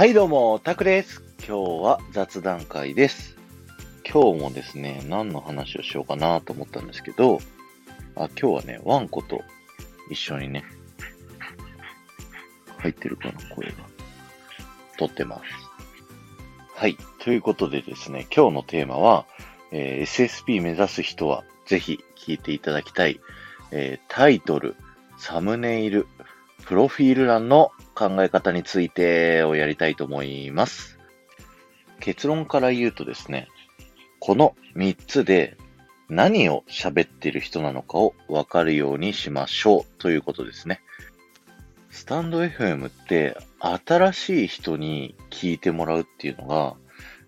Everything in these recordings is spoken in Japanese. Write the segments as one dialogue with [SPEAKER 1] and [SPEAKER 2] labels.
[SPEAKER 1] はいどうも、タクです。今日は雑談会です。今日もですね、何の話をしようかなと思ったんですけど、あ、今日はね、ワンコと一緒にね、入ってるかな、声が。撮ってます。はい。ということでですね、今日のテーマは、えー SSP 目指す人はぜひ聞いていただきたい、えータイトル、サムネイル、プロフィール欄の考え方についてをやりたいと思います。結論から言うとですね、この3つで何を喋ってる人なのかをわかるようにしましょうということですね。スタンド FM って新しい人に聞いてもらうっていうのが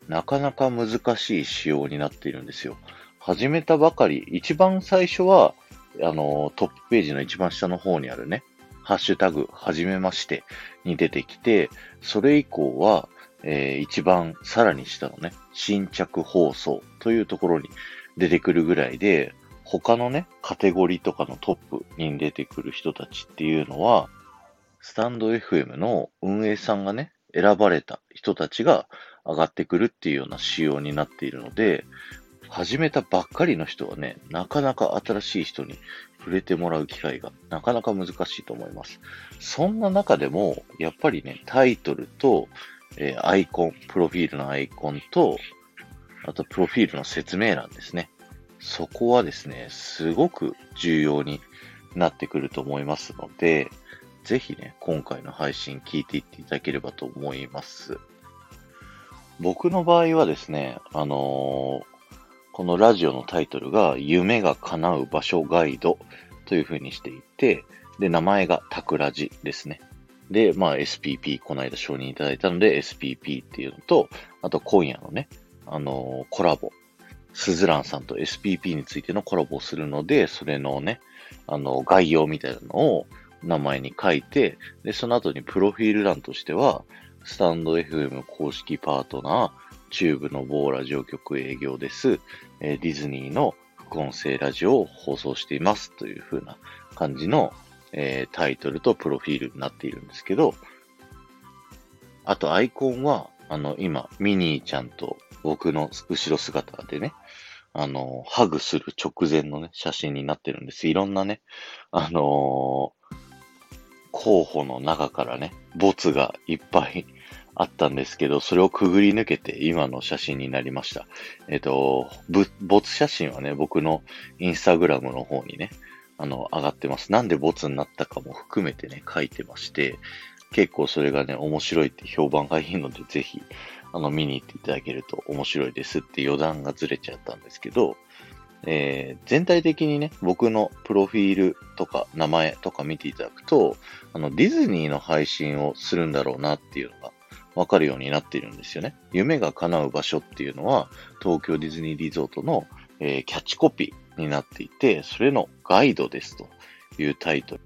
[SPEAKER 1] なかなか難しい仕様になっているんですよ。始めたばかり、一番最初はあの、トップページの一番下の方にあるね、ハッシュタグ、はじめましてに出てきて、それ以降は、えー一番さらに下のね、新着放送というところに出てくるぐらいで、他のね、カテゴリーとかのトップに出てくる人たちっていうのは、スタンド FM の運営さんがね、選ばれた人たちが上がってくるっていうような仕様になっているので、始めたばっかりの人はね、なかなか新しい人に触れてもらう機会がなかなか難しいと思います。そんな中でも、やっぱりね、タイトルと、えーアイコン、プロフィールのアイコンと、あとプロフィールの説明欄ですね。そこはですね、すごく重要になってくると思いますので、ぜひね、今回の配信聞いていっていただければと思います。僕の場合はですね、あのーこのラジオのタイトルが夢が叶う場所ガイドという風にしていて、で、名前がタクラジですね。で、まあ SPP、この間承認いただいたので SPP っていうのと、あと今夜のね、あのーコラボ、スズランさんと SPP についてのコラボをするので、それのね、あの、概要みたいなのを名前に書いて、で、その後にプロフィール欄としては、スタンド FM 公式パートナー、チューブの某ラジオ局営業です。えディズニーの副音声ラジオを放送していますという風な感じの、えタイトルとプロフィールになっているんですけど、あとアイコンは、あの、今、ミニーちゃんと僕の後ろ姿でね、あの、ハグする直前のね、写真になってるんです。いろんなね、あのー候補の中からね、ボツがいっぱいあったんですけど、それをくぐり抜けて今の写真になりました。えっ、と、ボツ写真はね、僕のインスタグラムの方にね、あの、上がってます。なんでボツになったかも含めてね、書いてまして、結構それがね、面白いって評判がいいので、ぜひ、あの、見に行っていただけると面白いですって余談がずれちゃったんですけど、えー全体的にね、僕のプロフィールとか名前とか見ていただくと、あの、ディズニーの配信をするんだろうなっていうのがわかるようになっているんですよね。夢が叶う場所っていうのは、東京ディズニーリゾートの、えーキャッチコピーになっていて、それのガイドですというタイトル。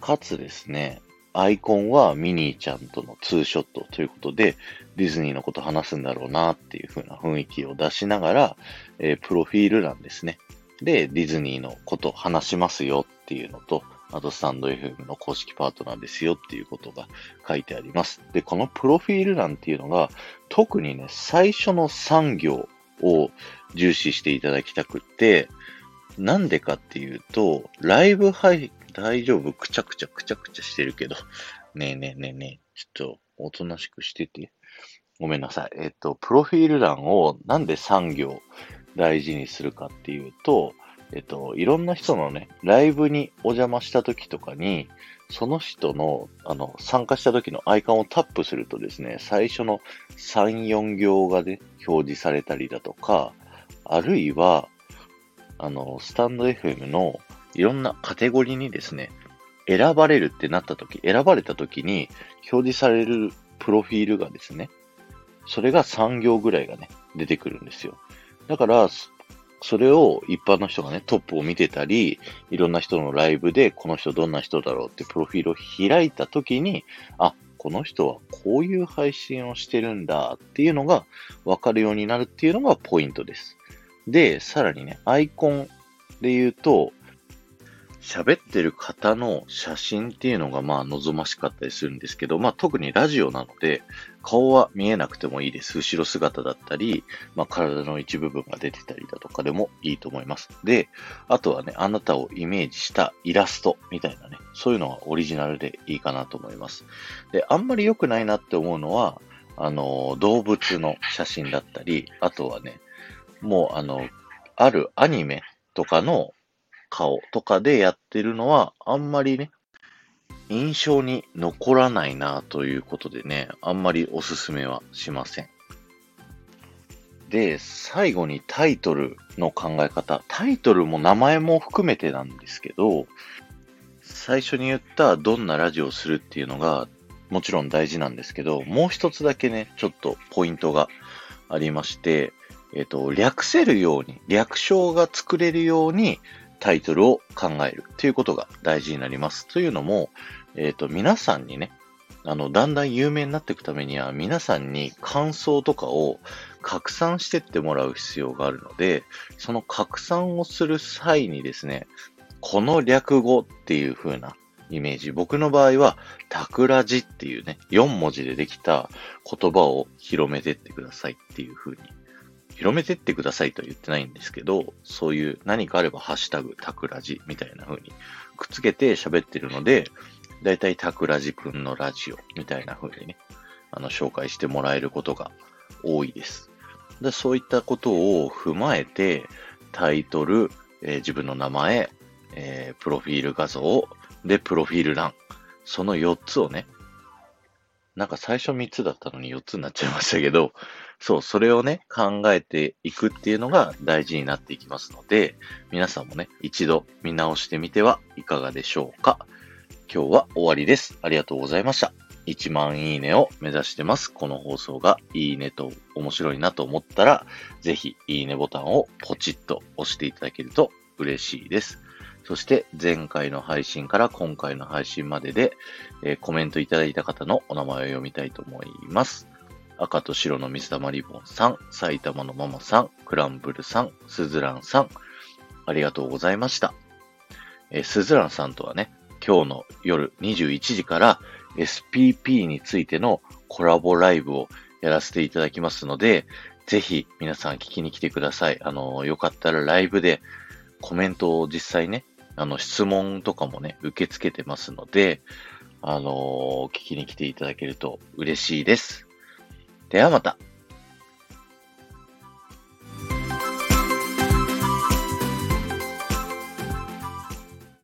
[SPEAKER 1] かつですね、アイコンはミニーちゃんとのツーショットということで、ディズニーのこと話すんだろうなっていう風な雰囲気を出しながら、えープロフィール欄ですね。で、ディズニーのこと話しますよっていうのと、あとスタンド FM の公式パートナーですよっていうことが書いてあります。で、このプロフィール欄っていうのが、特にね、最初の3行を重視していただきたくって、なんでかっていうと、ライブ配、大丈夫？くちゃくちゃくちゃくちゃしてるけど、ねえねえねえねえ、ちょっと、おとなしくしてて。ごめんなさい。えっと、プロフィール欄をなんで3行大事にするかっていうと、えっと、いろんな人のね、ライブにお邪魔した時とかに、その人の、あの、参加した時のアイコンをタップするとですね、最初の3、4行がね、表示されたりだとか、あるいは、あの、スタンド FM のいろんなカテゴリーにですね、選ばれるってなった時、選ばれた時に表示されるプロフィールがですね、それが3行ぐらいがね、出てくるんですよ。だから、それを一般の人がね、トップを見てたり、いろんな人のライブで、この人どんな人だろうってプロフィールを開いたときに、あ、この人はこういう配信をしてるんだっていうのが分かるようになるっていうのがポイントです。で、さらにね、アイコンで言うと、喋ってる方の写真っていうのがまあ望ましかったりするんですけど、まあ特にラジオなので顔は見えなくてもいいです。後ろ姿だったり、まあ体の一部分が出てたりだとかでもいいと思います。で、あとはね、あなたをイメージしたイラストみたいなね、そういうのがオリジナルでいいかなと思います。で、あんまり良くないなって思うのは、あの、動物の写真だったり、あとはね、もうあの、あるアニメとかの顔とかでやってるのは、あんまりね、印象に残らないなということでね、あんまりおすすめはしません。で、最後にタイトルの考え方。タイトルも名前も含めてなんですけど、最初に言ったどんなラジオをするっていうのがもちろん大事なんですけど、もう一つだけね、ちょっとポイントがありまして、えっ、と、略せるように、略称が作れるようにタイトルを考えるということが大事になります。というのも、えっ、ー、と、皆さんにね、あの、だんだん有名になっていくためには、皆さんに感想とかを拡散してってもらう必要があるので、その拡散をする際にですね、この略語っていう風なイメージ。僕の場合は、タクラジっていうね、4文字でできた言葉を広めてってくださいっていう風に広めてってくださいとは言ってないんですけど、そういう何かあればハッシュタグタクラジみたいな風にくっつけて喋ってるので、だいたいタクラジくんのラジオみたいな風にね、あの、紹介してもらえることが多いです。でそういったことを踏まえて、タイトル、えー、自分の名前、えー、プロフィール画像、で、プロフィール欄。その4つをね、なんか最初3つだったのに4つになっちゃいましたけど、そう、それをね、考えていくっていうのが大事になっていきますので、皆さんもね、一度見直してみてはいかがでしょうか。今日は終わりです。ありがとうございました。1万いいねを目指してます。この放送がいいねと面白いなと思ったら、ぜひいいねボタンをポチッと押していただけると嬉しいです。そして前回の配信から今回の配信までで、えー、コメントいただいた方のお名前を読みたいと思います。赤と白の水玉リボンさん、埼玉のママさん、クランブルさん、スズランさん、ありがとうございました。えー、スズランさんとはね、今日の夜21時から SPP についてのコラボライブをやらせていただきますので、ぜひ皆さん聞きに来てください。あの、よかったらライブでコメントを実際ね、あの、質問とかもね、受け付けてますので、あのー、聞きに来ていただけると嬉しいです。ではまた。